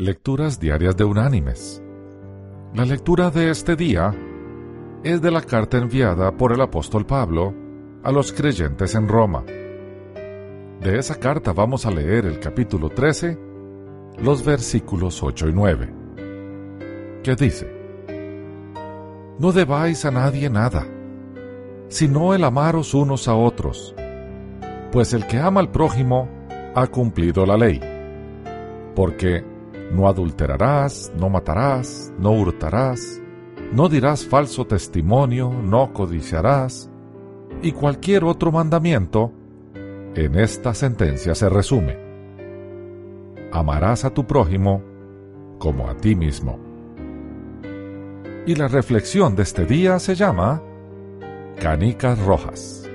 Lecturas Diarias de Unánimes. La lectura de este día es de la carta enviada por el apóstol Pablo a los creyentes en Roma. De esa carta vamos a leer el capítulo 13, los versículos 8 y 9, que dice, No debáis a nadie nada, sino el amaros unos a otros, pues el que ama al prójimo ha cumplido la ley, porque no adulterarás, no matarás, no hurtarás, no dirás falso testimonio, no codiciarás, y cualquier otro mandamiento, en esta sentencia se resume. Amarás a tu prójimo como a ti mismo. Y la reflexión de este día se llama Canicas Rojas.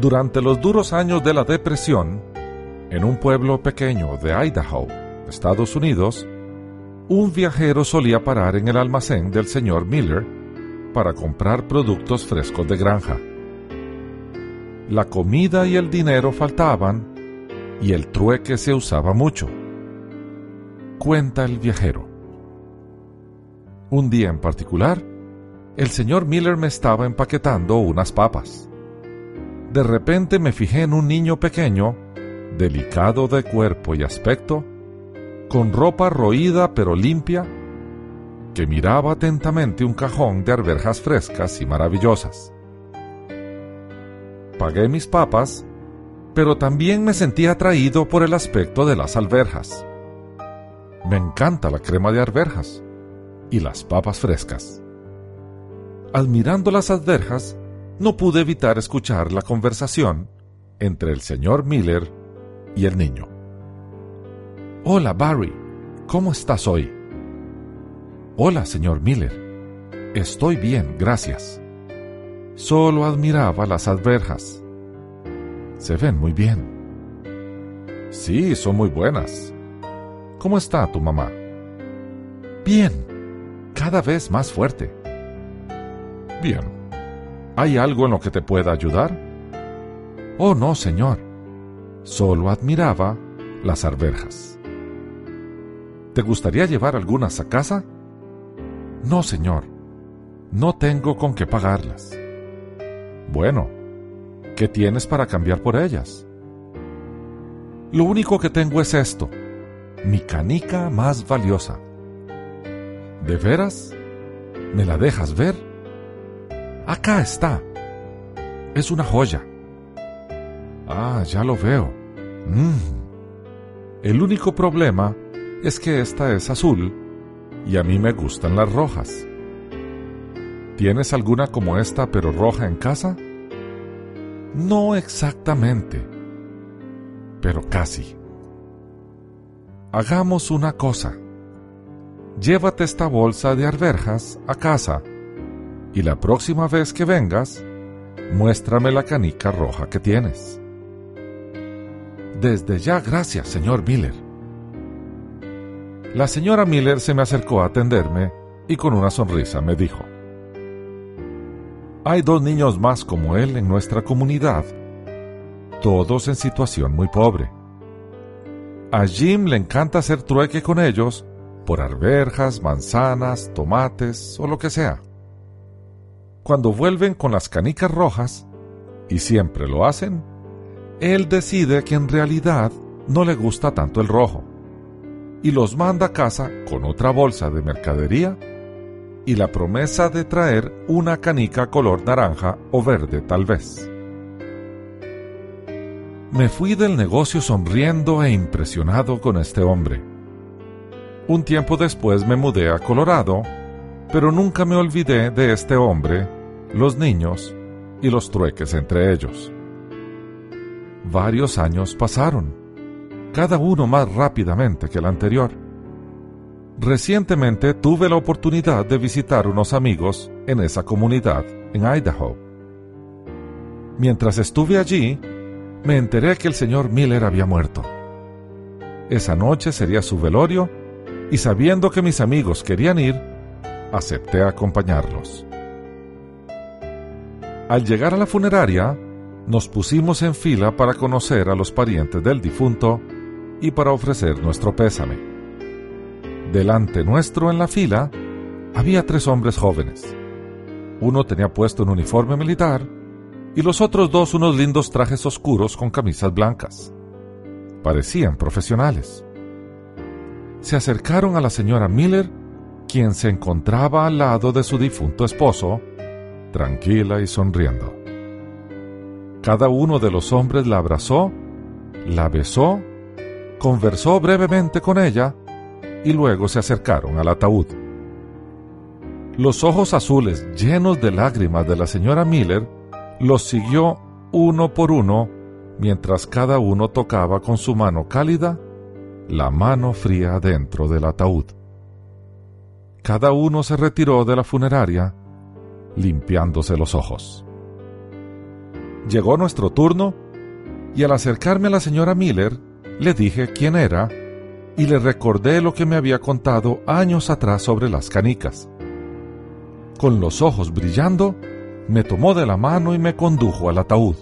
Durante los duros años de la depresión, en un pueblo pequeño de Idaho, Estados Unidos, un viajero solía parar en el almacén del señor Miller para comprar productos frescos de granja. La comida y el dinero faltaban y el trueque se usaba mucho. Cuenta el viajero. Un día en particular, el señor Miller me estaba empaquetando unas papas. De repente me fijé en un niño pequeño delicado de cuerpo y aspecto, con ropa roída pero limpia, que miraba atentamente un cajón de arvejas frescas y maravillosas. Pagué mis papas, pero también me sentí atraído por el aspecto de las alberjas. Me encanta la crema de arvejas y las papas frescas. Admirando las alberjas, no pude evitar escuchar la conversación entre el señor Miller y el niño. Hola, Barry. ¿Cómo estás hoy? Hola, señor Miller. Estoy bien, gracias. Solo admiraba las alberjas. Se ven muy bien. Sí, son muy buenas. ¿Cómo está tu mamá? Bien, cada vez más fuerte. Bien. ¿Hay algo en lo que te pueda ayudar? Oh, no, señor solo admiraba las arvejas. ¿Te gustaría llevar algunas a casa? No, señor. No tengo con qué pagarlas. Bueno, ¿qué tienes para cambiar por ellas? Lo único que tengo es esto, mi canica más valiosa. ¿De veras? ¿Me la dejas ver? Acá está. Es una joya. Ah, ya lo veo. Mm. El único problema es que esta es azul y a mí me gustan las rojas. ¿Tienes alguna como esta pero roja en casa? No exactamente, pero casi. Hagamos una cosa. Llévate esta bolsa de arvejas a casa y la próxima vez que vengas, muéstrame la canica roja que tienes. Desde ya, gracias, señor Miller. La señora Miller se me acercó a atenderme y con una sonrisa me dijo, Hay dos niños más como él en nuestra comunidad, todos en situación muy pobre. A Jim le encanta hacer trueque con ellos por arberjas, manzanas, tomates o lo que sea. Cuando vuelven con las canicas rojas, y siempre lo hacen, él decide que en realidad no le gusta tanto el rojo y los manda a casa con otra bolsa de mercadería y la promesa de traer una canica color naranja o verde tal vez. Me fui del negocio sonriendo e impresionado con este hombre. Un tiempo después me mudé a Colorado, pero nunca me olvidé de este hombre, los niños y los trueques entre ellos. Varios años pasaron, cada uno más rápidamente que el anterior. Recientemente tuve la oportunidad de visitar unos amigos en esa comunidad en Idaho. Mientras estuve allí, me enteré que el señor Miller había muerto. Esa noche sería su velorio y sabiendo que mis amigos querían ir, acepté acompañarlos. Al llegar a la funeraria, nos pusimos en fila para conocer a los parientes del difunto y para ofrecer nuestro pésame. Delante nuestro en la fila había tres hombres jóvenes. Uno tenía puesto un uniforme militar y los otros dos unos lindos trajes oscuros con camisas blancas. Parecían profesionales. Se acercaron a la señora Miller, quien se encontraba al lado de su difunto esposo, tranquila y sonriendo. Cada uno de los hombres la abrazó, la besó, conversó brevemente con ella y luego se acercaron al ataúd. Los ojos azules llenos de lágrimas de la señora Miller los siguió uno por uno mientras cada uno tocaba con su mano cálida la mano fría dentro del ataúd. Cada uno se retiró de la funeraria limpiándose los ojos. Llegó nuestro turno y al acercarme a la señora Miller le dije quién era y le recordé lo que me había contado años atrás sobre las canicas. Con los ojos brillando, me tomó de la mano y me condujo al ataúd.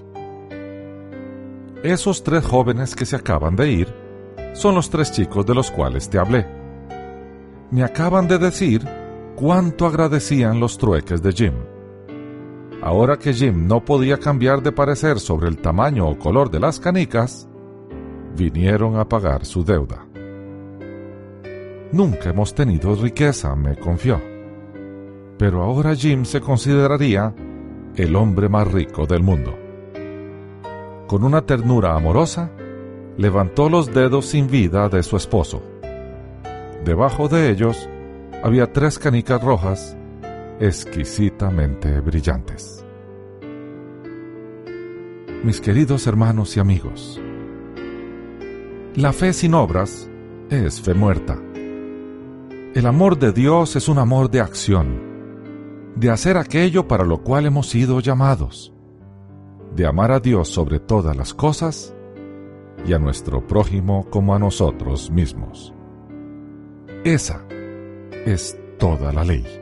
Esos tres jóvenes que se acaban de ir son los tres chicos de los cuales te hablé. Me acaban de decir cuánto agradecían los trueques de Jim. Ahora que Jim no podía cambiar de parecer sobre el tamaño o color de las canicas, vinieron a pagar su deuda. Nunca hemos tenido riqueza, me confió. Pero ahora Jim se consideraría el hombre más rico del mundo. Con una ternura amorosa, levantó los dedos sin vida de su esposo. Debajo de ellos había tres canicas rojas exquisitamente brillantes. Mis queridos hermanos y amigos, la fe sin obras es fe muerta. El amor de Dios es un amor de acción, de hacer aquello para lo cual hemos sido llamados, de amar a Dios sobre todas las cosas y a nuestro prójimo como a nosotros mismos. Esa es toda la ley.